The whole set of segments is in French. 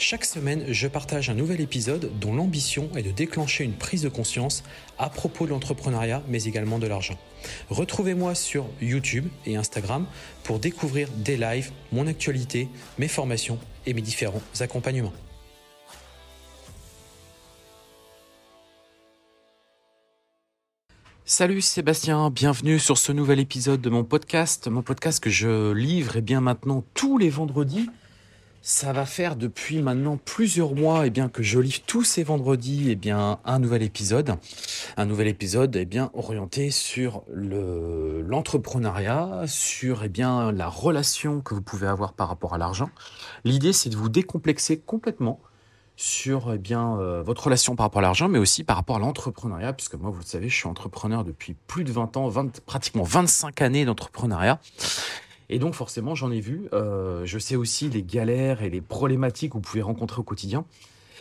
Chaque semaine, je partage un nouvel épisode dont l'ambition est de déclencher une prise de conscience à propos de l'entrepreneuriat, mais également de l'argent. Retrouvez-moi sur YouTube et Instagram pour découvrir des lives, mon actualité, mes formations et mes différents accompagnements. Salut Sébastien, bienvenue sur ce nouvel épisode de mon podcast, mon podcast que je livre et bien maintenant tous les vendredis ça va faire depuis maintenant plusieurs mois eh bien, que je livre tous ces vendredis eh bien, un nouvel épisode. Un nouvel épisode eh bien, orienté sur le, l'entrepreneuriat, sur et bien, la relation que vous pouvez avoir par rapport à l'argent. L'idée, c'est de vous décomplexer complètement sur eh bien, euh, votre relation par rapport à l'argent, mais aussi par rapport à l'entrepreneuriat, puisque moi, vous le savez, je suis entrepreneur depuis plus de 20 ans, 20, pratiquement 25 années d'entrepreneuriat. Et donc forcément, j'en ai vu. Euh, je sais aussi les galères et les problématiques que vous pouvez rencontrer au quotidien.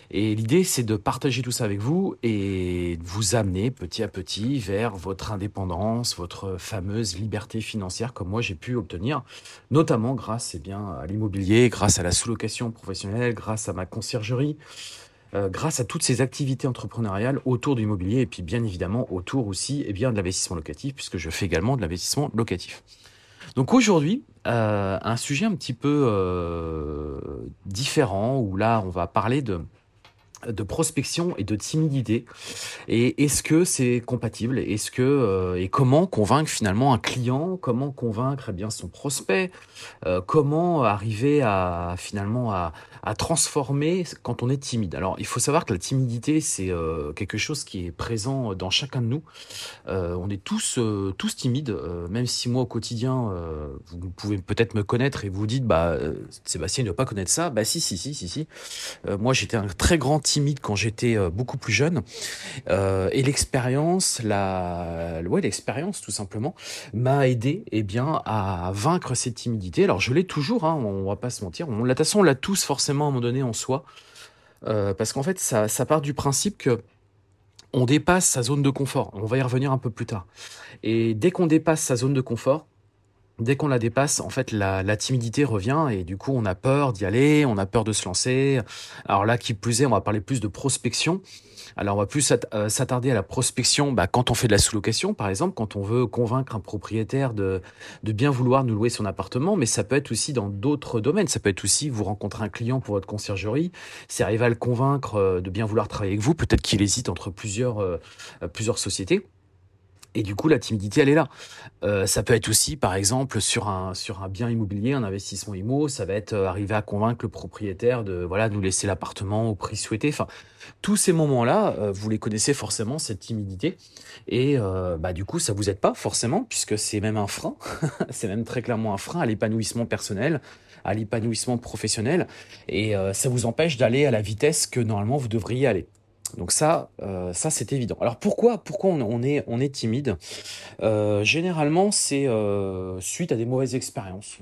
Et l'idée, c'est de partager tout ça avec vous et de vous amener petit à petit vers votre indépendance, votre fameuse liberté financière, comme moi j'ai pu obtenir, notamment grâce eh bien, à l'immobilier, grâce à la sous-location professionnelle, grâce à ma conciergerie, euh, grâce à toutes ces activités entrepreneuriales autour de l'immobilier et puis bien évidemment autour aussi eh bien, de l'investissement locatif, puisque je fais également de l'investissement locatif. Donc aujourd'hui, euh, un sujet un petit peu euh, différent, où là, on va parler de de prospection et de timidité. Et est-ce que c'est compatible? Est-ce que euh, et comment convaincre finalement un client? Comment convaincre eh bien son prospect? Comment arriver à finalement à, transformer quand on est timide? Alors, il faut savoir que la timidité, c'est euh, quelque chose qui est présent dans chacun de nous. Euh, on est tous euh, tous timides, même si moi au quotidien, vous pouvez peut-être me connaître et vous dites, bah Sébastien ne pas connaître ça. Bah si, si, si, si, si. moi, j'étais un très grand timide quand j'étais beaucoup plus jeune, et l'expérience, la, ouais, l'expérience tout simplement, m'a aidé, eh bien, à vaincre cette timidité. Alors, je l'ai toujours, hein, on va pas se mentir. On, de toute façon, on l'a tous forcément à un moment donné en soi. Euh, parce qu'en fait, ça, part du principe que on dépasse sa zone de confort. On va y revenir un peu plus tard. Et dès qu'on dépasse sa zone de confort, dès qu'on la dépasse, en fait, la, la, timidité revient et du coup, on a peur d'y aller, on a peur de se lancer. Alors là, qui plus est, on va parler plus de prospection. Alors on va plus euh, s'attarder à la prospection bah, quand on fait de la sous-location, par exemple, quand on veut convaincre un propriétaire de, de bien vouloir nous louer son appartement, mais ça peut être aussi dans d'autres domaines. Ça peut être aussi vous rencontrez un client pour votre conciergerie, c'est arriver à le convaincre euh, de bien vouloir travailler avec vous, peut-être qu'il hésite entre plusieurs, euh, plusieurs sociétés. Et du coup, la timidité, elle est là. Euh, ça peut être aussi, par exemple, sur un, sur un bien immobilier, un investissement IMO, ça va être euh, arriver à convaincre le propriétaire de voilà nous laisser l'appartement au prix souhaité. Enfin, tous ces moments-là, euh, vous les connaissez forcément, cette timidité. Et bah, du coup, ça vous aide pas forcément, puisque c'est même un frein. c'est même très clairement un frein à l'épanouissement personnel, à l'épanouissement professionnel. Et ça vous empêche d'aller à la vitesse que normalement vous devriez aller. Donc ça, euh, ça c'est évident. Alors pourquoi, pourquoi on, est, timide? Euh, Généralement, c'est euh, suite à des mauvaises expériences.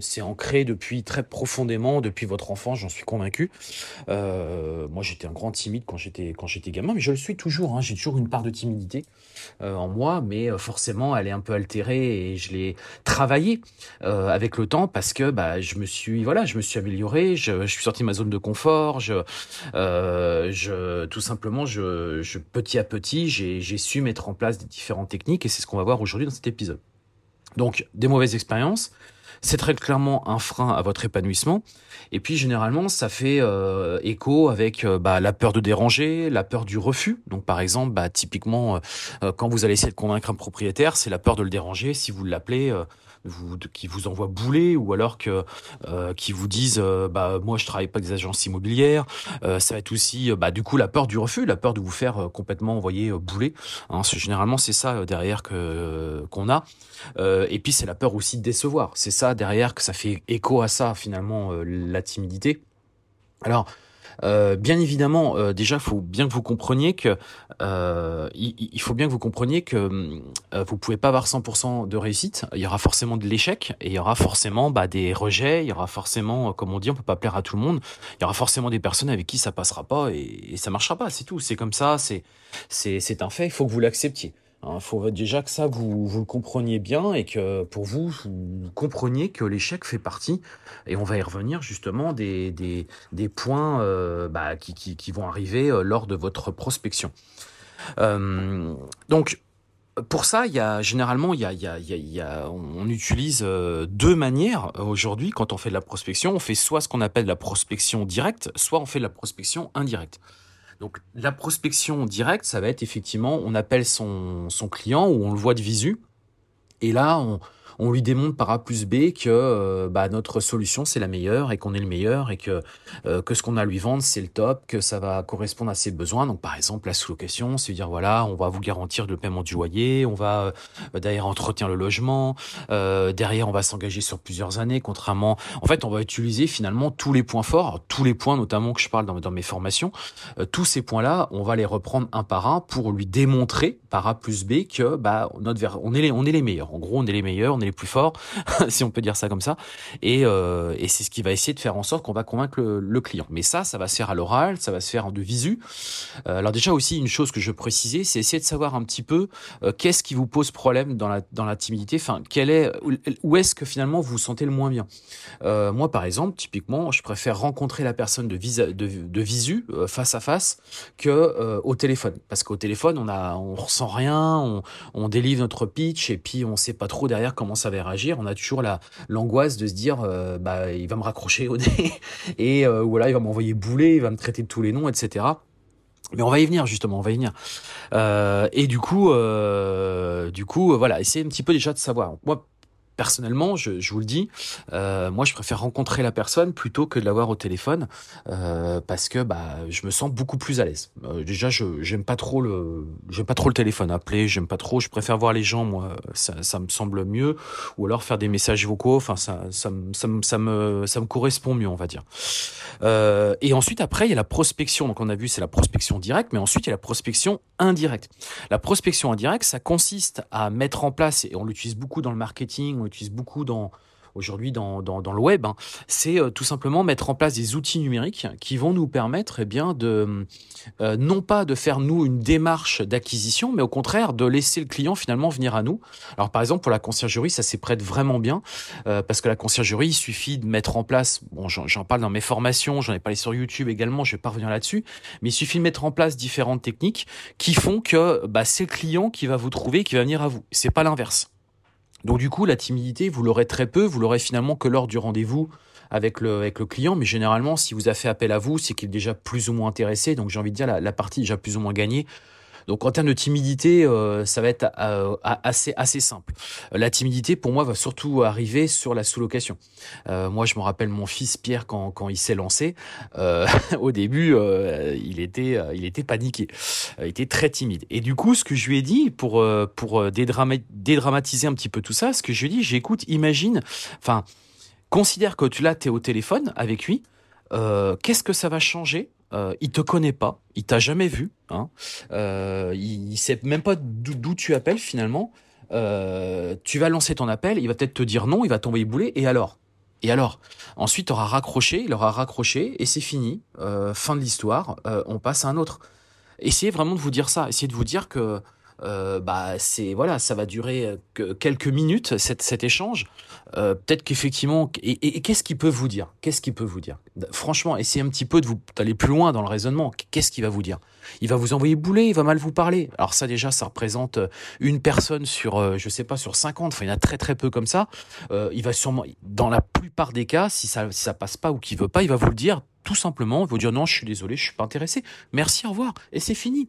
c'est ancré depuis très profondément, depuis votre enfance, j'en suis convaincu. moi, j'étais un grand timide quand j'étais quand j'étais gamin, mais je le suis toujours. Hein. J'ai toujours une part de timidité en moi, mais forcément, elle est un peu altérée et je l'ai travaillée avec le temps parce que bah, je me suis voilà, je me suis amélioré, je, suis sorti de ma zone de confort, je tout simplement, je, petit à petit, j'ai su mettre en place des différentes techniques et c'est ce qu'on va voir aujourd'hui dans cet épisode. Donc, des mauvaises expériences, c'est très clairement un frein à votre épanouissement. Et puis généralement, ça fait euh, écho avec euh, bah, la peur de déranger, la peur du refus. Donc par exemple, bah, typiquement, euh, quand vous allez essayer de convaincre un propriétaire, c'est la peur de le déranger. Si vous l'appelez, vous, qui vous envoient bouler ou alors que euh, qui vous disent euh, bah moi je travaille pas avec des agences immobilières euh, ça va être aussi bah du coup la peur du refus la peur de vous faire complètement envoyer bouler hein, généralement c'est ça derrière que qu'on a. Et puis c'est la peur aussi de décevoir. C'est ça derrière que ça fait écho à ça finalement la timidité. Alors Euh, bien évidemment, euh, déjà, il faut bien que vous compreniez que euh, il, faut bien que vous compreniez que euh, vous pouvez pas avoir 100% de réussite. Il y aura forcément de l'échec et il y aura forcément bah, des rejets. Il y aura forcément, comme on dit, on peut pas plaire à tout le monde. Il y aura forcément des personnes avec qui ça passera pas et, et ça marchera pas. C'est tout. C'est comme ça. C'est c'est c'est un fait. Il faut que vous l'acceptiez. Il hein, faut déjà que ça, vous, vous le compreniez bien et que pour vous, vous compreniez que l'échec fait partie, et on va y revenir justement, des, des, des points euh, bah, qui, qui, qui, vont arriver euh, lors de votre prospection. Euh, donc, pour ça, il y a généralement, il y a, il y a, on utilise deux manières aujourd'hui quand on fait de la prospection. On fait soit ce qu'on appelle la prospection directe, soit on fait de la prospection indirecte. Donc la prospection directe, ça va être effectivement, on appelle son, son client ou on le voit de visu. Et là, on, on lui démontre par A plus B que euh, bah, notre solution c'est la meilleure et qu'on est le meilleur et que, euh, que ce qu'on a à lui vendre c'est le top, que ça va correspondre à ses besoins. Donc par exemple la sous-location, c'est dire voilà, on va vous garantir le paiement du loyer, on va euh, derrière entretenir le logement, derrière on va s'engager sur plusieurs années, contrairement, en fait on va utiliser finalement tous les points forts, tous les points notamment que je parle dans, mes formations, tous ces points-là, on va les reprendre un par un pour lui démontrer par A plus B que bah notre on est les, on est les meilleurs. En gros on est les meilleurs, les plus forts, si on peut dire ça comme ça. Et, euh, et c'est ce qui va essayer de faire en sorte qu'on va convaincre le, client. Mais ça, ça va se faire à l'oral, ça va se faire en de visu. Euh, alors déjà aussi, une chose que je précisais, c'est essayer de savoir un petit peu euh, qu'est-ce qui vous pose problème dans la, timidité. Enfin, quel est, où est-ce que finalement vous vous sentez le moins bien? moi, par exemple, typiquement, je préfère rencontrer la personne de, visu, face à face, que au téléphone. Parce qu'au téléphone, on a, on ressent rien, on, on délivre notre pitch et puis on sait pas trop derrière comment ça va réagir, on a toujours la l'angoisse de se dire euh, bah il va me raccrocher au nez et euh, voilà il va m'envoyer bouler, il va me traiter de tous les noms, etc. Mais on va y venir justement, on va y venir. Euh, et du coup, du coup, voilà, essayez un petit peu déjà de savoir. Personnellement, je, je, vous le dis, euh, moi je préfère rencontrer la personne plutôt que de l'avoir au téléphone euh, parce que bah je me sens beaucoup plus à l'aise. Euh, déjà, je j'aime pas trop le j'aime pas trop le téléphone appeler, j'aime pas trop. Je préfère voir les gens, moi, ça, ça me semble mieux, ou alors faire des messages vocaux. Enfin, ça ça, ça, ça me ça me correspond mieux, on va dire. Et ensuite après il y a la prospection. Donc on a vu c'est la prospection directe, mais ensuite il y a la prospection indirecte. La prospection indirecte, ça consiste à mettre en place et on l'utilise beaucoup dans le marketing utilise beaucoup aujourd'hui dans, le web, hein, c'est euh, tout simplement mettre en place des outils numériques qui vont nous permettre eh bien de euh, non pas de faire nous une démarche d'acquisition, mais au contraire de laisser le client finalement venir à nous. Alors par exemple pour la conciergerie, ça s'y prête vraiment bien euh, parce que la conciergerie, il suffit de mettre en place, bon j'en parle dans mes formations, j'en ai parlé sur YouTube également, je vais pas revenir là-dessus, mais il suffit de mettre en place différentes techniques qui font que bah, c'est le client qui va vous trouver, qui va venir à vous. C'est pas l'inverse. Donc du coup, la timidité, vous l'aurez très peu, vous l'aurez finalement que lors du rendez-vous avec le, avec le client, mais généralement, si vous a fait appel à vous, c'est qu'il est déjà plus ou moins intéressé, donc j'ai envie de dire, la, la partie déjà plus ou moins gagnée. Donc en termes de timidité, euh, ça va être euh, assez assez simple. La timidité pour moi va surtout arriver sur la sous-location. Euh, moi je me rappelle mon fils Pierre quand, quand il s'est lancé, au début il était il était paniqué, il était très timide. Et du coup ce que je lui ai dit pour pour dédramatiser un petit peu tout ça, ce que je lui ai dit, j'écoute, imagine, enfin considère que tu là es au téléphone avec lui. Qu'est-ce que ça va changer euh, il te connaît pas, il t'a jamais vu, hein. Euh, il, sait même pas d'où tu appelles finalement. Euh, tu vas lancer ton appel, il va peut-être te dire non, il va t'envoyer bouler, et alors? Et alors? Ensuite, tu auras raccroché, il aura raccroché, et c'est fini. Euh, fin de l'histoire, euh, on passe à un autre. Essayez vraiment de vous dire ça, essayez de vous dire que euh, bah c'est voilà, ça va durer euh, que quelques minutes cet, échange. Euh, Peut-être qu'effectivement, et, qu'est-ce qu'il peut vous dire? Qu'est-ce qu'il peut vous dire? Franchement, essayez un petit peu de vous d'aller plus loin dans le raisonnement. Qu'est-ce qu'il va vous dire? Il va vous envoyer bouler, il va mal vous parler. Alors ça déjà, ça représente une personne sur, je sais pas, sur 50. Enfin, il y en a très très peu comme ça. Il va sûrement, dans la plupart des cas, si ça si ça passe pas ou qu'il veut pas, il va vous le dire tout simplement. Vous dire non, je suis désolé, je suis pas intéressé. Merci, au revoir, et c'est fini.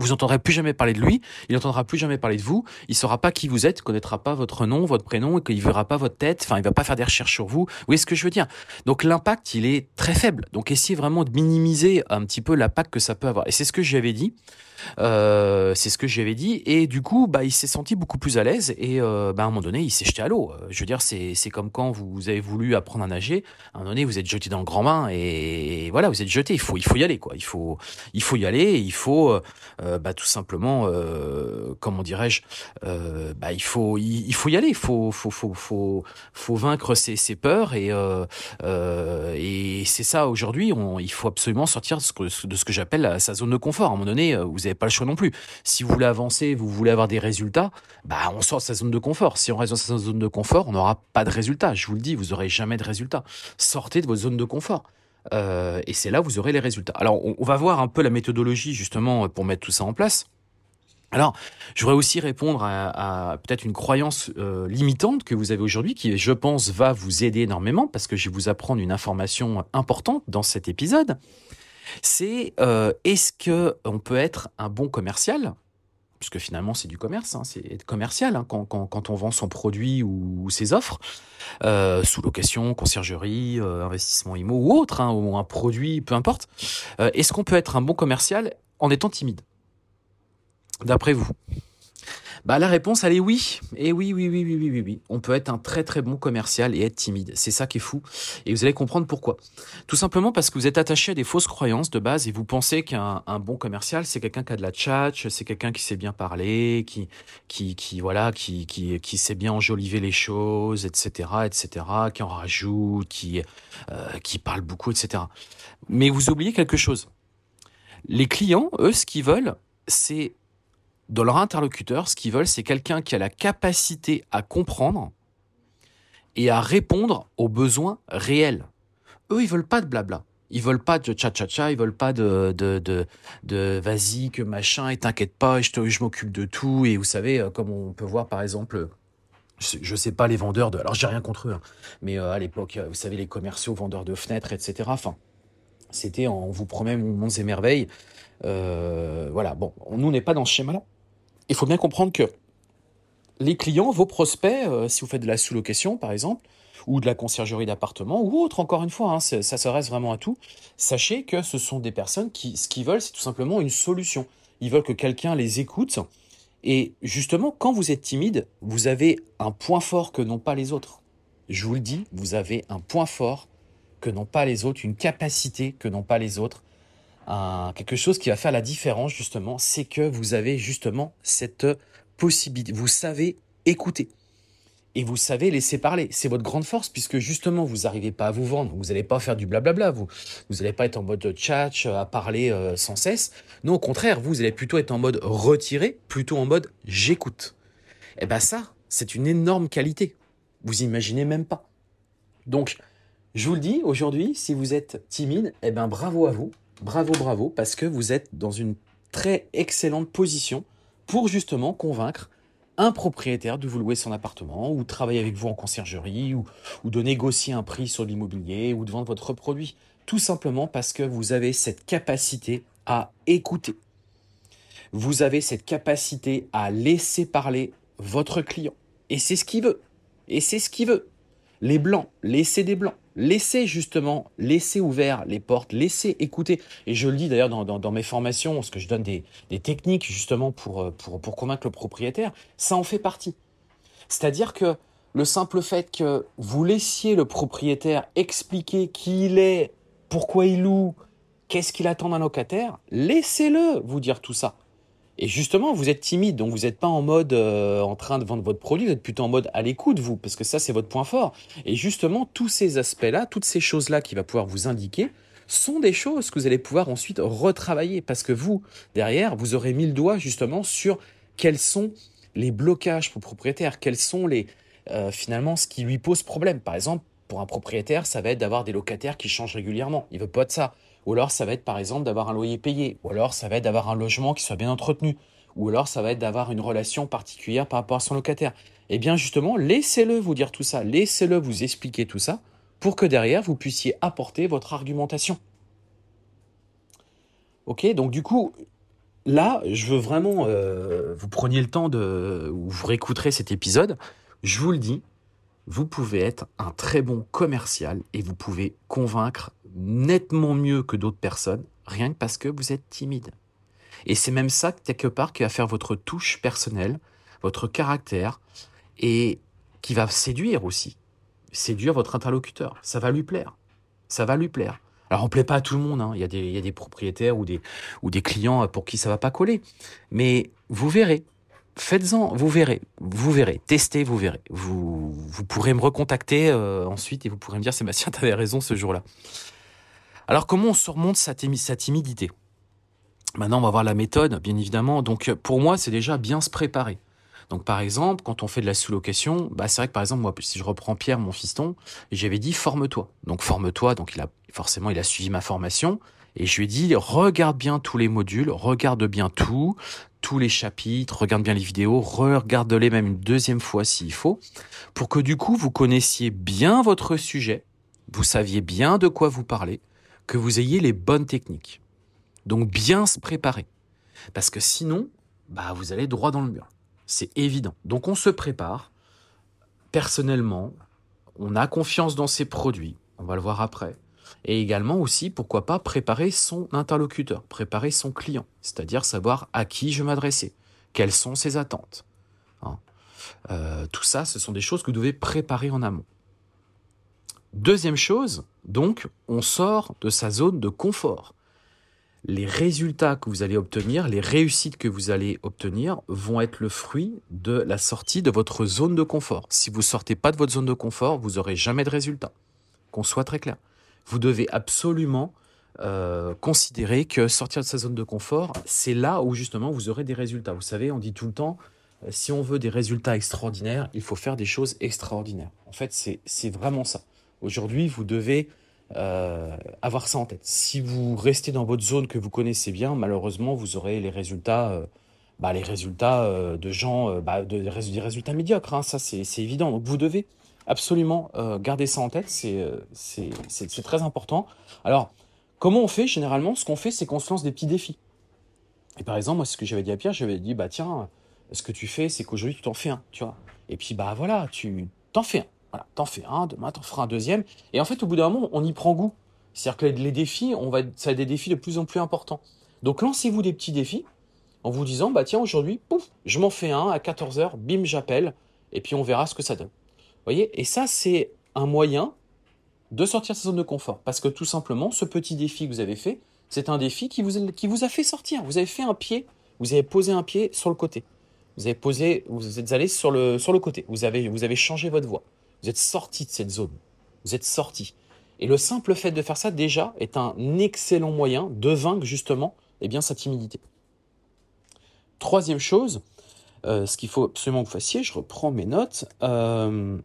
Vous n'entendrez plus jamais parler de lui, il n'entendra plus jamais parler de vous, il saura pas qui vous êtes, connaîtra pas votre nom, votre prénom, et qu'il verra pas votre tête, enfin il va pas faire des recherches sur vous. Vous voyez ce que je veux dire? Donc l'impact, il est très faible. Donc essayez vraiment de minimiser un petit peu l'impact que ça peut avoir. Et c'est ce que j'avais dit. Euh, c'est ce que j'avais dit. Et du coup, bah, il s'est senti beaucoup plus à l'aise. Et euh, bah, à un moment donné, il s'est jeté à l'eau. Euh, je veux dire, c'est, c'est comme quand vous avez voulu apprendre à nager. À un moment donné, vous êtes jeté dans le grand bain et voilà, vous êtes jeté. Il faut, il faut y aller, quoi. Il faut, il faut y aller. il faut, bah, tout simplement, comment dirais-je, bah, il faut, il, faut y aller. Il faut, faut, faut, faut, faut vaincre ses, peurs et et c'est ça aujourd'hui. il faut absolument sortir de ce que, ce que j'appelle sa zone de confort. À un moment donné, vous pas le choix non plus. Si vous voulez avancer, vous voulez avoir des résultats, bah on sort de sa zone de confort. Si on reste dans sa zone de confort, on n'aura pas de résultats. Je vous le dis, vous n'aurez jamais de résultats. Sortez de votre zone de confort. Euh, et c'est là où vous aurez les résultats. Alors, on, va voir un peu la méthodologie justement pour mettre tout ça en place. Alors, je voudrais aussi répondre à, peut-être une croyance euh, limitante que vous avez aujourd'hui, qui, je pense, va vous aider énormément, parce que je vais vous apprendre une information importante dans cet épisode c'est euh, est-ce que on peut être un bon commercial? Puisque finalement c'est du commerce, hein, c'est commercial hein, quand, on vend son produit ou, ses offres, euh, sous location, conciergerie, euh, investissement IMO ou autre, hein, ou un produit, peu importe. Est-ce qu'on peut être un bon commercial en étant timide? D'après vous? Bah la réponse elle est oui. Et oui, oui, oui, oui, oui, oui. On peut être un très très bon commercial et être timide. C'est ça qui est fou. Et vous allez comprendre pourquoi. Tout simplement parce que vous êtes attaché à des fausses croyances de base et vous pensez qu'un bon commercial c'est quelqu'un qui a de la tchatch, c'est quelqu'un qui sait bien parler, qui qui qui voilà, qui qui qui sait bien enjoliver les choses, etc., etc., qui en rajoute, qui euh, qui parle beaucoup, etc. Mais vous oubliez quelque chose. Les clients, eux, ce qu'ils veulent, c'est dans leur interlocuteur, ce qu'ils veulent, c'est quelqu'un qui a la capacité à comprendre et à répondre aux besoins réels. Eux, ils veulent pas de blabla. Ils veulent pas de cha cha cha, ils veulent pas de de de, de vas-y que machin et t'inquiète pas, je je m'occupe de tout et vous savez euh, comme on peut voir par exemple je sais pas les vendeurs de alors j'ai rien contre eux hein, mais euh, à l'époque vous savez les commerciaux vendeurs de fenêtres etc enfin c'était on vous promet monts et merveilles euh, voilà bon nous on n'est pas dans ce schéma là il faut bien comprendre que les clients, vos prospects, euh, si vous faites de la sous-location par exemple, ou de la conciergerie d'appartement, ou autre, encore une fois, hein, ça s'adresse vraiment à tout, sachez que ce sont des personnes qui, ce qu'ils veulent, c'est tout simplement une solution. Ils veulent que quelqu'un les écoute. Et justement, quand vous êtes timide, vous avez un point fort que n'ont pas les autres. Je vous le dis, vous avez un point fort que n'ont pas les autres, une capacité que n'ont pas les autres quelque chose qui va faire la différence justement, c'est que vous avez justement cette possibilité, vous savez écouter et vous savez laisser parler. C'est votre grande force puisque justement vous n'arrivez pas à vous vendre, vous n'allez pas faire du blablabla, vous vous n'allez pas être en mode chat à parler euh, sans cesse. Non, au contraire, vous allez plutôt être en mode retiré, plutôt en mode j'écoute. Et eh ben ça, c'est une énorme qualité. Vous imaginez même pas. Donc, je vous le dis aujourd'hui, si vous êtes timide, eh ben bravo à vous bravo, bravo, parce que vous êtes dans une très excellente position pour justement convaincre un propriétaire de vous louer son appartement ou travailler avec vous en conciergerie ou, de négocier un prix sur l'immobilier ou de vendre votre produit. Tout simplement parce que vous avez cette capacité à écouter. Vous avez cette capacité à laisser parler votre client. Et c'est ce qu'il veut. Et c'est ce qu'il veut. Les blancs, laissez des blancs. Laissez justement, laissez ouvert les portes, laissez écouter. Et je le dis d'ailleurs dans, mes formations, parce que je donne des, techniques justement pour, pour, pour convaincre le propriétaire, ça en fait partie. C'est-à-dire que le simple fait que vous laissiez le propriétaire expliquer qui il est, pourquoi il loue, qu'est-ce qu'il attend d'un locataire, laissez-le vous dire tout ça. Et justement, vous êtes timide, donc vous n'êtes pas en mode euh, en train de vendre votre produit, vous êtes plutôt en mode à l'écoute, vous, parce que ça, c'est votre point fort. Et justement, tous ces aspects-là, toutes ces choses-là qui va pouvoir vous indiquer, sont des choses que vous allez pouvoir ensuite retravailler, parce que vous, derrière, vous aurez mis le doigt justement sur quels sont les blocages pour le propriétaire, quels sont les euh, finalement ce qui lui pose problème. Par exemple, pour un propriétaire, ça va être d'avoir des locataires qui changent régulièrement. Il veut pas de ça. Ou alors ça va être par exemple d'avoir un loyer payé, ou alors ça va être d'avoir un logement qui soit bien entretenu, ou alors ça va être d'avoir une relation particulière par rapport à son locataire. Eh bien justement, laissez-le vous dire tout ça, laissez-le vous expliquer tout ça, pour que derrière vous puissiez apporter votre argumentation. Ok, donc du coup, là, je veux vraiment, euh, vous preniez le temps de, ou vous réécouterez cet épisode. Je vous le dis, vous pouvez être un très bon commercial et vous pouvez convaincre nettement mieux que d'autres personnes, rien que parce que vous êtes timide. Et c'est même ça, quelque part, qui va faire votre touche personnelle, votre caractère, et qui va séduire aussi. Séduire votre interlocuteur. Ça va lui plaire. Ça va lui plaire. Alors, on plaît pas à tout le monde. Hein. Il, y a des, il y a des propriétaires ou des, ou des clients pour qui ça va pas coller. Mais vous verrez. Faites-en, vous verrez. Vous verrez. Testez, vous verrez. Vous, vous pourrez me recontacter euh, ensuite et vous pourrez me dire, Sébastien, tu avais raison ce jour-là. Alors, comment on surmonte sa, sa timidité? Maintenant, on va voir la méthode, bien évidemment. Donc, pour moi, c'est déjà bien se préparer. Donc par exemple, quand on fait de la sous-location, bah c'est vrai que par exemple moi si je reprends Pierre mon fiston, j'avais dit forme-toi. Donc forme-toi, donc il a forcément il a suivi ma formation et je lui ai dit regarde bien tous les modules, regarde bien tout, tous les chapitres, regarde bien les vidéos, regarde-les même une deuxième fois s'il faut pour que du coup vous connaissiez bien votre sujet, vous saviez bien de quoi vous parlez, que vous ayez les bonnes techniques. Donc bien se préparer parce que sinon bah vous allez droit dans le mur. C'est évident. Donc on se prépare. Personnellement, on a confiance dans ses produits. On va le voir après. Et également aussi, pourquoi pas, préparer son interlocuteur, préparer son client. C'est-à-dire savoir à qui je m'adresser, quelles sont ses attentes. Hein. Euh, tout ça, ce sont des choses que vous devez préparer en amont. Deuxième chose, donc, on sort de sa zone de confort les résultats que vous allez obtenir, les réussites que vous allez obtenir vont être le fruit de la sortie de votre zone de confort. Si vous sortez pas de votre zone de confort, vous n'aurez jamais de résultats. Qu'on soit très clair. Vous devez absolument euh, considérer que sortir de sa zone de confort, c'est là où justement vous aurez des résultats. Vous savez, on dit tout le temps, euh, si on veut des résultats extraordinaires, il faut faire des choses extraordinaires. En fait, c'est vraiment ça. Aujourd'hui, vous devez euh, avoir ça en tête. Si vous restez dans votre zone que vous connaissez bien, malheureusement, vous aurez les résultats, euh, bah, les résultats euh, de gens, bah, de, des résultats médiocres. Hein, ça, c'est évident. Donc, vous devez absolument garder ça en tête. C'est très important. Alors, comment on fait généralement? Ce qu'on fait, c'est qu'on se lance des petits défis. Et par exemple, moi, ce que j'avais dit à Pierre, j'avais dit, bah tiens, ce que tu fais, c'est qu'aujourd'hui, tu t'en fais un, tu vois. Et puis, bah voilà, tu t'en fais un. Voilà, t'en fais un, demain t'en feras un deuxième. Et en fait, au bout d'un moment, on y prend goût. C'est-à-dire que les défis, on va, ça a des défis de plus en plus importants. Donc lancez-vous des petits défis en vous disant, bah tiens, aujourd'hui, pouf, je m'en fais un à 14h, bim, j'appelle, et puis on verra ce que ça donne. Voyez? Et ça, c'est un moyen de sortir de sa zone de confort. Parce que tout simplement, ce petit défi que vous avez fait, c'est un défi qui vous, qui vous a fait sortir. Vous avez fait un pied, vous avez posé un pied sur le côté. Vous avez posé, vous êtes allé sur le, sur le côté. Vous avez, vous avez changé votre voie. Vous êtes sorti de cette zone. Vous êtes sorti. Et le simple fait de faire ça, déjà, est un excellent moyen de vaincre justement eh bien, sa timidité. Troisième chose, euh, ce qu'il faut absolument que vous fassiez, je reprends mes notes. Euh,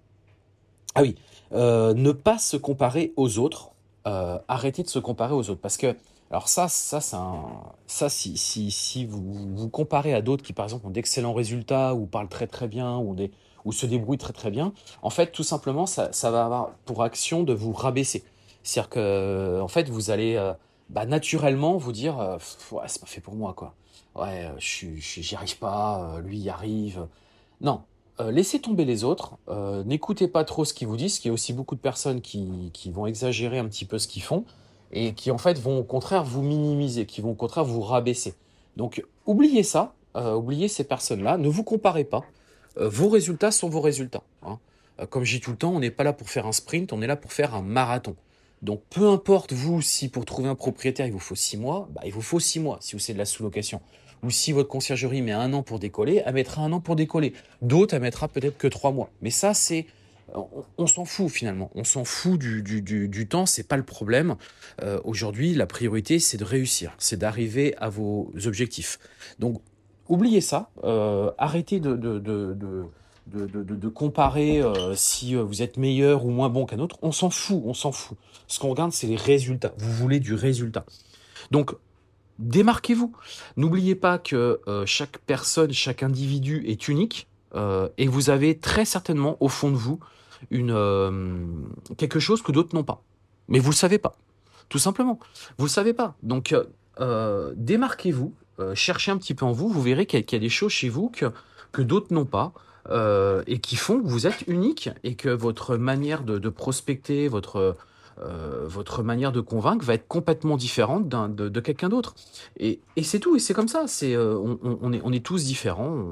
ah oui, euh, ne pas se comparer aux autres. arrêtez de se comparer aux autres. Parce que, alors ça, ça, ça si, vous vous comparez à d'autres qui, par exemple, ont d'excellents résultats ou parlent très très bien ou des, ou se débrouille très très bien, en fait, tout simplement, ça, va avoir pour action de vous rabaisser. C'est-à-dire que, en fait, vous allez euh, bah, naturellement vous dire, euh, ouais, c'est pas fait pour moi, quoi. Ouais, euh, je j'y arrive pas, lui y arrive. Non, laissez tomber les autres, n'écoutez pas trop ce qu'ils vous disent, qu'il y a aussi beaucoup de personnes qui, qui vont exagérer un petit peu ce qu'ils font, et qui en fait vont au contraire vous minimiser, qui vont au contraire vous rabaisser. Donc oubliez ça, oubliez ces personnes-là, ne vous comparez pas. Euh, vos résultats sont vos résultats. Hein. Euh, comme je dis tout le temps, on n'est pas là pour faire un sprint, on est là pour faire un marathon. Donc peu importe vous, si pour trouver un propriétaire il vous faut six mois, bah, il vous faut six mois si vous c'est de la sous-location. Ou si votre conciergerie met un an pour décoller, elle mettra un an pour décoller. D'autres, elle mettra peut-être que trois mois. Mais ça, c'est on, s'en fout finalement. On s'en fout du, du, du, du temps, c'est pas le problème. Euh, aujourd'hui, la priorité, c'est de réussir, c'est d'arriver à vos objectifs. Donc, oubliez ça, euh, arrêtez de, de, de, de comparer euh, si euh, vous êtes meilleur ou moins bon qu'un autre. On s'en fout, on s'en fout. Ce qu'on regarde, c'est les résultats. Vous voulez du résultat. Donc, démarquez-vous. N'oubliez pas que chaque personne, chaque individu est unique et vous avez très certainement au fond de vous une, quelque chose que d'autres n'ont pas. Mais vous ne le savez pas. Tout simplement. Vous ne le savez pas. Donc, démarquez-vous cherchez un petit peu en vous, vous verrez qu'il y, a des choses chez vous que, que d'autres n'ont pas. et qui font que vous êtes unique et que votre manière de prospecter, votre, euh, votre manière de convaincre va être complètement différente de, de, quelqu'un d'autre. Et, et c'est tout, et c'est comme ça. Euh, on, est, on est tous différents,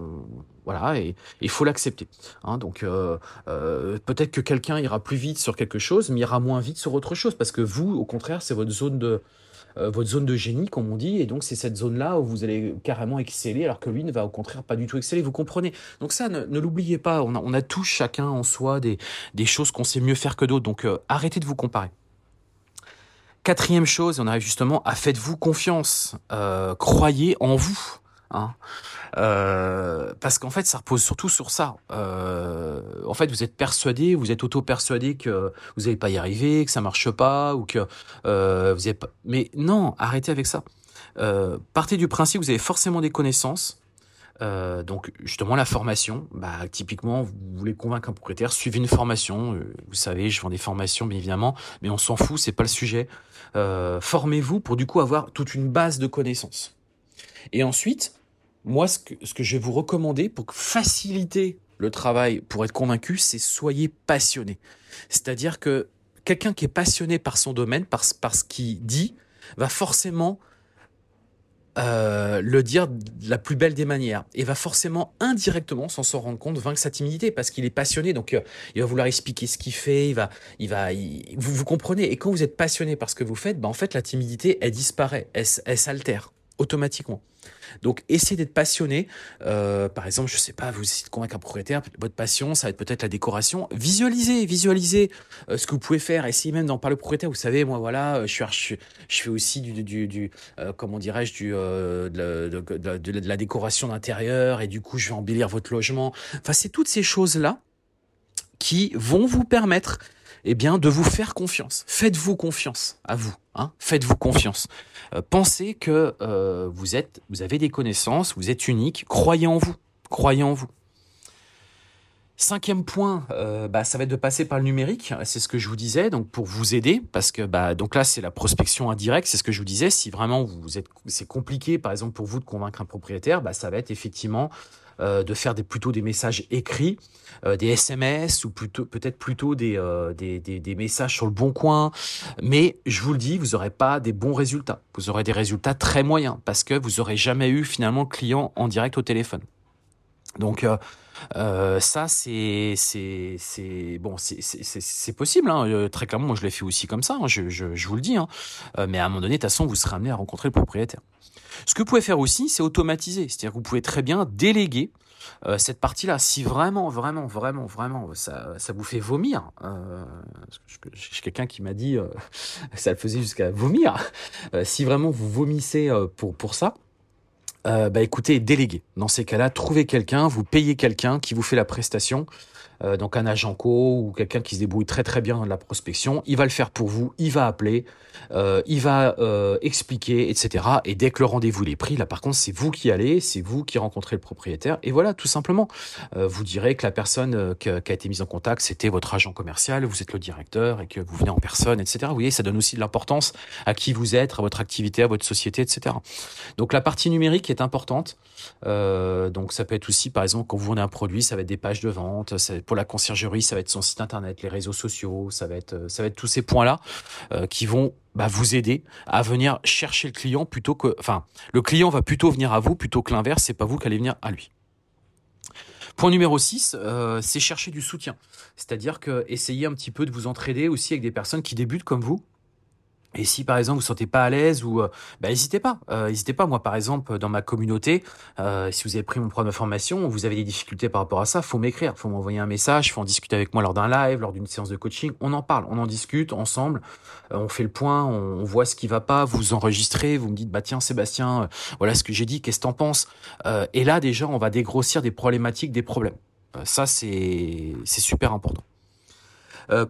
voilà, et il faut l'accepter. Hein, donc euh, peut-être que quelqu'un ira plus vite sur quelque chose, mais ira moins vite sur autre chose, parce que vous, au contraire, c'est votre zone de votre zone de génie, comme on dit, et donc c'est cette zone-là où vous allez carrément exceller, alors que lui ne va au contraire pas du tout exceller, vous comprenez Donc ça, ne, l'oubliez pas, on a, tous chacun en soi des, des choses qu'on sait mieux faire que d'autres, donc arrêtez de vous comparer. Quatrième chose, on arrive justement à faites-vous confiance, euh, croyez en vous. Hein. Euh, parce qu'en fait, ça repose surtout sur ça. Euh, en fait, vous êtes persuadé, vous êtes auto-persuadé que vous n'allez pas y arriver, que ça marche pas, ou que vous n'avez pas. Mais non, arrêtez avec ça. partez du principe que vous avez forcément des connaissances, euh, donc justement la formation, bah, typiquement vous voulez convaincre un propriétaire, suivez une formation. Euh, vous savez, je vends des formations bien évidemment, mais on s'en fout, c'est pas le sujet. Euh, formez-vous pour du coup avoir toute une base de connaissances. Et ensuite, moi ce que, je vais vous recommander pour faciliter le travail pour être convaincu, c'est soyez passionné. C'est-à-dire que quelqu'un qui est passionné par son domaine, par, ce qu'il dit, va forcément euh, le dire de la plus belle des manières et va forcément indirectement, sans s'en rendre compte, vaincre sa timidité parce qu'il est passionné. Donc, euh, il va vouloir expliquer ce qu'il fait. Il va, il va, vous, comprenez. Et quand vous êtes passionné par ce que vous faites, bah, en fait, la timidité, elle disparaît, elle s'altère automatiquement. Donc, essayez d'être passionné. Euh, par exemple, je sais pas, vous essayez de convaincre un propriétaire, votre passion, ça va être peut-être la décoration. Visualisez, visualisez euh, ce que vous pouvez faire. Essayez même d'en parler au propriétaire. Vous savez, moi, voilà, euh, je je, fais aussi du, comment dirais-je, du, de, de, de, la décoration d'intérieur et du coup, je vais embellir votre logement. Enfin, c'est toutes ces choses-là qui vont vous permettre eh bien, de vous faire confiance. Faites-vous confiance à vous. Hein Faites-vous confiance. Euh, pensez que euh, vous êtes, vous avez des connaissances, vous êtes unique. Croyez en vous. Croyez en vous. Cinquième point, euh, bah, ça va être de passer par le numérique. C'est ce que je vous disais, donc pour vous aider, parce que bah, donc là c'est la prospection indirecte. C'est ce que je vous disais. Si vraiment vous êtes, c'est compliqué, par exemple pour vous de convaincre un propriétaire, bah, ça va être effectivement euh, de faire des, plutôt des messages écrits, euh, des SMS ou plutôt peut-être plutôt euh, des, des, des, messages sur le bon coin. Mais je vous le dis, vous n'aurez pas des bons résultats. Vous aurez des résultats très moyens parce que vous n'aurez jamais eu finalement le client en direct au téléphone. Donc ça c'est c'est bon c'est possible hein. très clairement moi je l'ai fait aussi comme ça hein. je, je, je, vous le dis hein. mais à un moment donné de toute façon vous serez amené à rencontrer le propriétaire ce que vous pouvez faire aussi, c'est automatiser. C'est-à-dire que vous pouvez très bien déléguer euh, cette partie-là. Si vraiment, vraiment, vraiment, vraiment, ça, ça vous fait vomir, euh, j'ai quelqu'un qui m'a dit, euh, ça le faisait jusqu'à vomir. Euh, si vraiment vous vomissez euh, pour pour ça, bah écoutez, déléguez. Dans ces cas-là, trouvez quelqu'un, vous payez quelqu'un qui vous fait la prestation. Euh, donc un agent co ou quelqu'un qui se débrouille très très bien dans la prospection, il va le faire pour vous, il va appeler, euh, il va euh, expliquer, etc. Et dès que le rendez-vous est pris, là par contre c'est vous qui allez, c'est vous qui rencontrez le propriétaire, et voilà tout simplement. vous direz que la personne qui a été mise en contact, c'était votre agent commercial, vous êtes le directeur et que vous venez en personne, etc. Vous voyez, ça donne aussi de l'importance à qui vous êtes, à votre activité, à votre société, etc. Donc la partie numérique est importante. donc ça peut être aussi, par exemple, quand vous vendez un produit, ça va être des pages de vente, ça, pour la conciergerie, ça va être son site internet, les réseaux sociaux, ça va être, ça va être tous ces points-là euh, qui vont bah, vous aider à venir chercher le client plutôt que, enfin, le client va plutôt venir à vous plutôt que l'inverse, c'est pas vous qui allez venir à lui. Point numéro 6, euh, c'est chercher du soutien. C'est-à-dire que essayez un petit peu de vous entraider aussi avec des personnes qui débutent comme vous, et si par exemple vous ne sentez pas à l'aise ou euh, bah, n'hésitez pas, euh, pas. Moi par exemple dans ma communauté, euh, si vous avez pris mon programme de formation, vous avez des difficultés par rapport à ça, faut m'écrire, faut m'envoyer un message, faut en discuter avec moi lors d'un live, lors d'une séance de coaching. On en parle, on en discute ensemble, on fait le point, on, voit ce qui va pas, vous enregistrez, vous me dites bah tiens Sébastien, voilà ce que j'ai dit, qu'est-ce que t'en penses? Et là déjà on va dégrossir des problématiques, des problèmes. ça c'est c'est super important.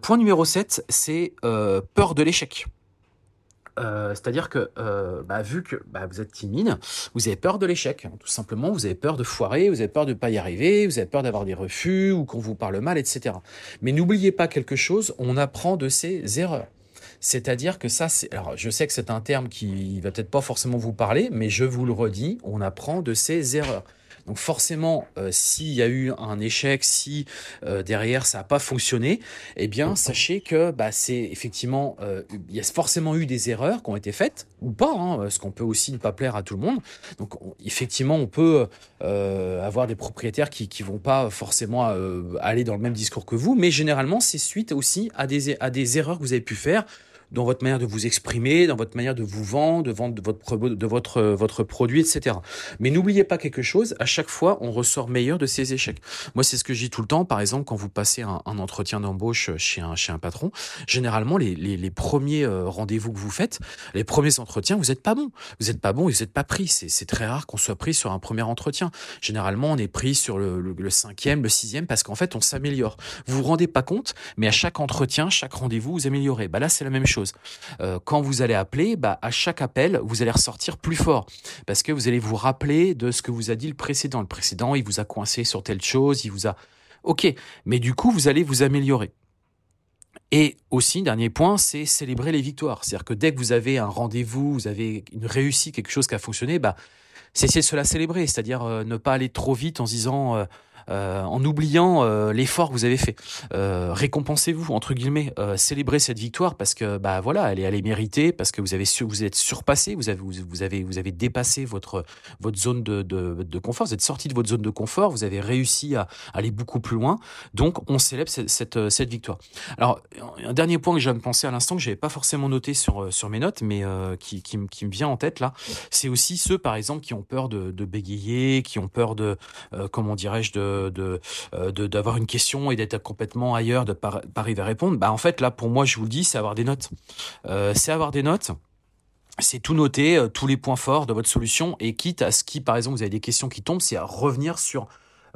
point numéro 7, c'est peur de l'échec. Euh, c'est-à-dire que, euh, bah, vu que bah, vous êtes timide, vous avez peur de l'échec, hein, tout simplement. Vous avez peur de foirer, vous avez peur de ne pas y arriver, vous avez peur d'avoir des refus ou qu'on vous parle mal, etc. Mais n'oubliez pas quelque chose, on apprend de ses erreurs. C'est-à-dire que ça, c'est. Alors, je sais que c'est un terme qui va peut-être pas forcément vous parler, mais je vous le redis, on apprend de ses erreurs. Donc forcément, euh, s'il y a eu un échec, si euh, derrière ça n'a pas fonctionné, eh bien sachez que bah, c'est effectivement, euh, il y a forcément eu des erreurs qui ont été faites ou pas, hein, ce qu'on peut aussi ne pas plaire à tout le monde. Donc effectivement, on peut avoir des propriétaires qui ne vont pas forcément aller dans le même discours que vous, mais généralement c'est suite aussi à des, à des erreurs que vous avez pu faire dans votre manière de vous exprimer, dans votre manière de vous vendre, de vendre votre, de votre, votre produit, etc. Mais n'oubliez pas quelque chose, à chaque fois, on ressort meilleur de ces échecs. Moi, c'est ce que je dis tout le temps. Par exemple, quand vous passez un, entretien d'embauche chez un, chez un patron, généralement, les, les, premiers euh, rendez-vous que vous faites, les premiers entretiens, vous n'êtes pas bon. Vous n'êtes pas bon et vous n'êtes pas pris. C'est très rare qu'on soit pris sur un premier entretien. Généralement, on est pris sur le, le, cinquième, le sixième, parce qu'en fait, on s'améliore. Vous vous rendez pas compte, mais à chaque entretien, chaque rendez-vous, vous améliorez. Bah là, c'est la même chose. Euh, quand vous allez appeler, bah, à chaque appel, vous allez ressortir plus fort parce que vous allez vous rappeler de ce que vous a dit le précédent. Le précédent, il vous a coincé sur telle chose, il vous a... Ok, mais du coup, vous allez vous améliorer. Et aussi, dernier point, c'est célébrer les victoires. C'est-à-dire que dès que vous avez un rendez-vous, vous avez une réussite, quelque chose qui a fonctionné, bah, c'est de cela célébrer. C'est-à-dire euh, ne pas aller trop vite en se disant... Euh, en oubliant euh, l'effort que vous avez fait. Euh, récompensez-vous entre guillemets, célébrez cette victoire parce que bah voilà, elle est, elle est méritée parce que vous avez vous êtes surpassé, vous avez vous avez vous avez dépassé votre votre zone de, de, confort, vous êtes sorti de votre zone de confort, vous avez réussi à aller beaucoup plus loin. Donc on célèbre cette, cette, victoire. Alors un dernier point que je viens de penser à l'instant que j'avais pas forcément noté sur sur mes notes, mais qui, qui, me vient en tête là, c'est aussi ceux par exemple qui ont peur de, bégayer, qui ont peur de comment dirais-je de euh, de d'avoir une question et d'être complètement ailleurs, de pas, pas arriver à répondre. Bah en fait là pour moi je vous le dis, c'est avoir des notes. Euh, c'est avoir des notes c'est tout noter, euh, tous les points forts de votre solution, et quitte à ce qui, par exemple, vous avez des questions qui tombent, c'est à revenir sur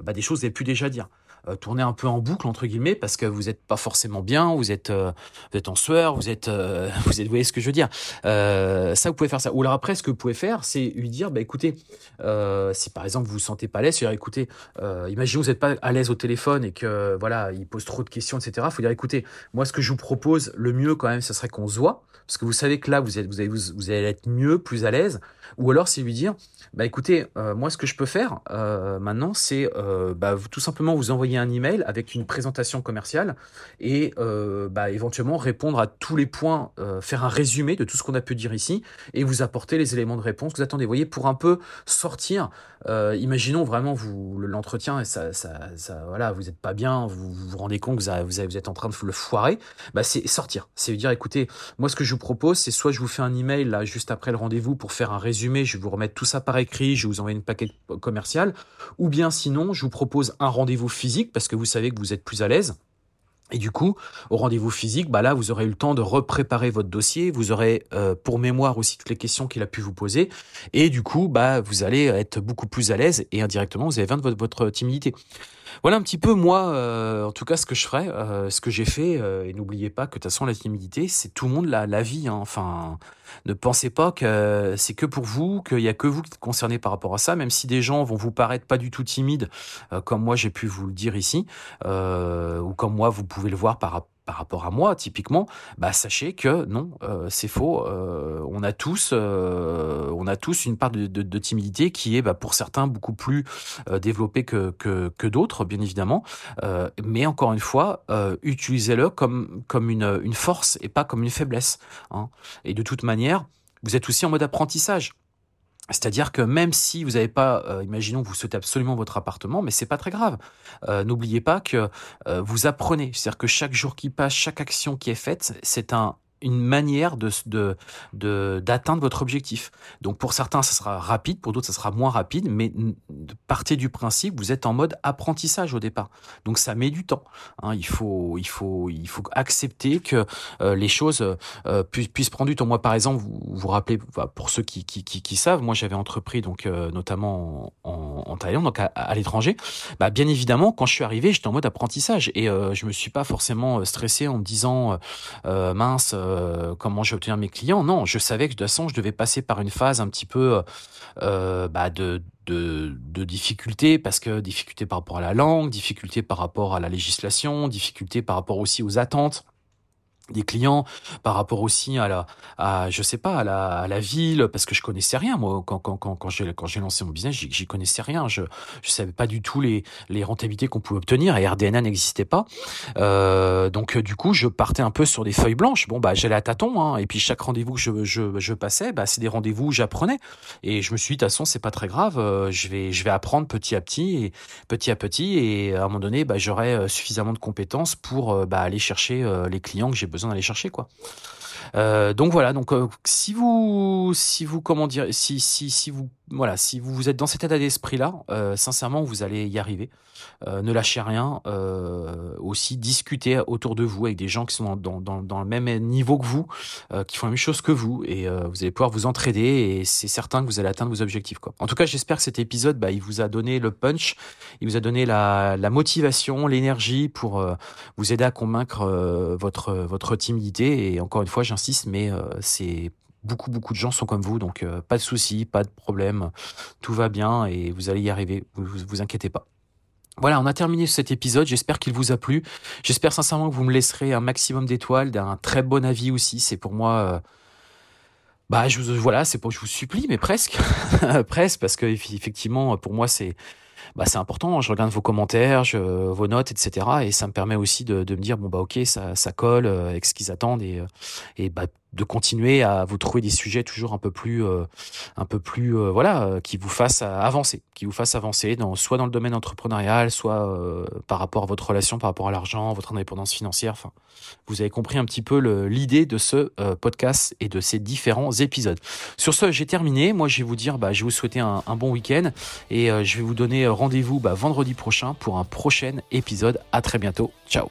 bah, des choses que vous avez pu déjà dire. Euh, tourner un peu en boucle entre guillemets parce que vous n'êtes pas forcément bien, vous êtes euh, vous êtes en sueur, vous êtes euh, vous êtes vous voyez ce que je veux dire. ça vous pouvez faire ça. Ou alors après ce que vous pouvez faire c'est lui dire bah écoutez si par exemple vous vous sentez pas à l'aise, dire écoutez imaginez vous n'êtes pas à l'aise au téléphone et que voilà il pose trop de questions etc. Faut dire écoutez moi ce que je vous propose le mieux quand même ce serait qu'on se voit parce que vous savez que là vous êtes vous allez vous allez être mieux plus à l'aise. Ou alors c'est lui dire bah écoutez, euh, moi ce que je peux faire euh, maintenant, c'est euh, bah, tout simplement vous envoyer un email avec une présentation commerciale et bah, éventuellement répondre à tous les points, faire un résumé de tout ce qu'on a pu dire ici et vous apporter les éléments de réponse que vous attendez. Vous voyez, pour un peu sortir. imaginons vraiment vous l'entretien, ça, ça, voilà, vous n'êtes pas bien, vous vous rendez compte que vous, vous, êtes en train de le foirer. Bah c'est sortir, c'est lui dire écoutez, moi ce que je vous propose, c'est soit je vous fais un email là juste après le rendez-vous pour faire un résumé, je vais vous remettre tout ça par écrit, je vous envoie une paquet commercial, ou bien sinon, je vous propose un rendez-vous physique parce que vous savez que vous êtes plus à l'aise. Et du coup, au rendez-vous physique, bah là, vous aurez eu le temps de repréparer votre dossier. Vous aurez euh, pour mémoire aussi toutes les questions qu'il a pu vous poser. Et du coup, bah, vous allez être beaucoup plus à l'aise et indirectement, vous vendre votre, votre timidité. Voilà un petit peu moi, euh, en tout cas, ce que je ferais, euh, ce que j'ai fait. Euh, et n'oubliez pas que de toute façon, la timidité, c'est tout le monde la, la vie. Hein. Enfin, ne pensez pas que c'est que pour vous, qu'il y a que vous qui êtes concerné par rapport à ça. Même si des gens vont vous paraître pas du tout timides, comme moi j'ai pu vous le dire ici, ou comme moi vous pouvez le voir par rapport par rapport à moi, typiquement, bah sachez que non, euh, c'est faux. Euh, on a tous, euh, on a tous une part de, timidité qui est, bah, pour certains, beaucoup plus développée que que, d'autres, bien évidemment. mais encore une fois, utilisez-le comme comme une une force et pas comme une faiblesse. Hein. Et de toute manière, vous êtes aussi en mode apprentissage. C'est-à-dire que même si vous n'avez pas, euh, imaginons que vous souhaitez absolument votre appartement, mais c'est pas très grave. Euh, n'oubliez pas que euh, vous apprenez. C'est-à-dire que chaque jour qui passe, chaque action qui est faite, c'est un une manière de de d'atteindre votre objectif. Donc pour certains ça sera rapide, pour d'autres ça sera moins rapide, mais partez du principe vous êtes en mode apprentissage au départ. Donc ça met du temps. Hein. Il faut il faut il faut accepter que euh, les choses euh, puissent, prendre du temps. Moi par exemple vous vous rappelez pour ceux qui qui, qui, qui savent, moi j'avais entrepris donc euh, notamment en, en, Thaïlande donc à, l'étranger. Bah bien évidemment quand je suis arrivé j'étais en mode apprentissage et je me suis pas forcément stressé en me disant mince euh, comment obtenir mes clients. Non, je savais que de toute façon, je devais passer par une phase un petit peu euh, bah, de, de, de difficulté, parce que difficulté par rapport à la langue, difficulté par rapport à la législation, difficulté par rapport aussi aux attentes des clients par rapport aussi à la à je sais pas à la, à la ville parce que je connaissais rien moi quand quand quand quand j'ai quand j'ai lancé mon business j'y connaissais rien. Je je savais pas du tout les les rentabilités qu'on pouvait obtenir et RDNA n'existait pas. Euh, donc du coup je partais un peu sur des feuilles blanches. Bon bah j'allais à tâtons hein, et puis chaque rendez-vous que je je je passais bah c'est des rendez-vous où j'apprenais. Et je me suis dit de toute façon c'est pas très grave euh, je vais je vais apprendre petit à petit et petit à petit. Et à un moment donné bah j'aurai euh, suffisamment de compétences pour euh, bah, aller chercher les clients que j'ai besoin besoin d'aller chercher quoi. Euh, donc voilà, donc euh, si vous, si vous, comment dire, si si si vous, voilà, si vous êtes dans cet état d'esprit-là, euh, sincèrement, vous allez y arriver. ne lâchez rien. aussi, discutez autour de vous avec des gens qui sont dans, dans, dans le même niveau que vous, qui font la même chose que vous, et vous allez pouvoir vous entraider. Et c'est certain que vous allez atteindre vos objectifs. Quoi. En tout cas, j'espère que cet épisode, bah, il vous a donné le punch, il vous a donné la, la motivation, l'énergie pour vous aider à convaincre votre votre timidité. Et encore une fois, mais euh, beaucoup beaucoup de gens sont comme vous, donc euh, pas de soucis, pas de problème, tout va bien et vous allez y arriver, vous vous, inquiétez pas. Voilà, on a terminé cet épisode. J'espère qu'il vous a plu. J'espère sincèrement que vous me laisserez un maximum d'étoiles, d'un très bon avis aussi. C'est pour moi, euh, bah, je voilà, c'est pour, je vous supplie, mais presque, presque, parce que effectivement, pour moi, c'est, bah, c'est important. Je regarde vos commentaires, je, vos notes, etc. Et ça me permet aussi de, de me dire bon bah ok, ça, ça colle avec ce qu'ils attendent et, et bah de continuer à vous trouver des sujets toujours un peu plus, euh, un peu plus, euh, voilà, euh, qui vous fassent avancer, qui vous fassent avancer, dans, soit dans le domaine entrepreneurial, soit par rapport à votre relation, par rapport à l'argent, votre indépendance financière. Enfin, vous avez compris un petit peu l'idée de ce podcast et de ces différents épisodes. Sur ce, j'ai terminé. Moi, je vais vous dire, bah, je vais vous souhaiter un, bon week-end et je vais vous donner rendez-vous bah, vendredi prochain pour un prochain épisode. À très bientôt. Ciao.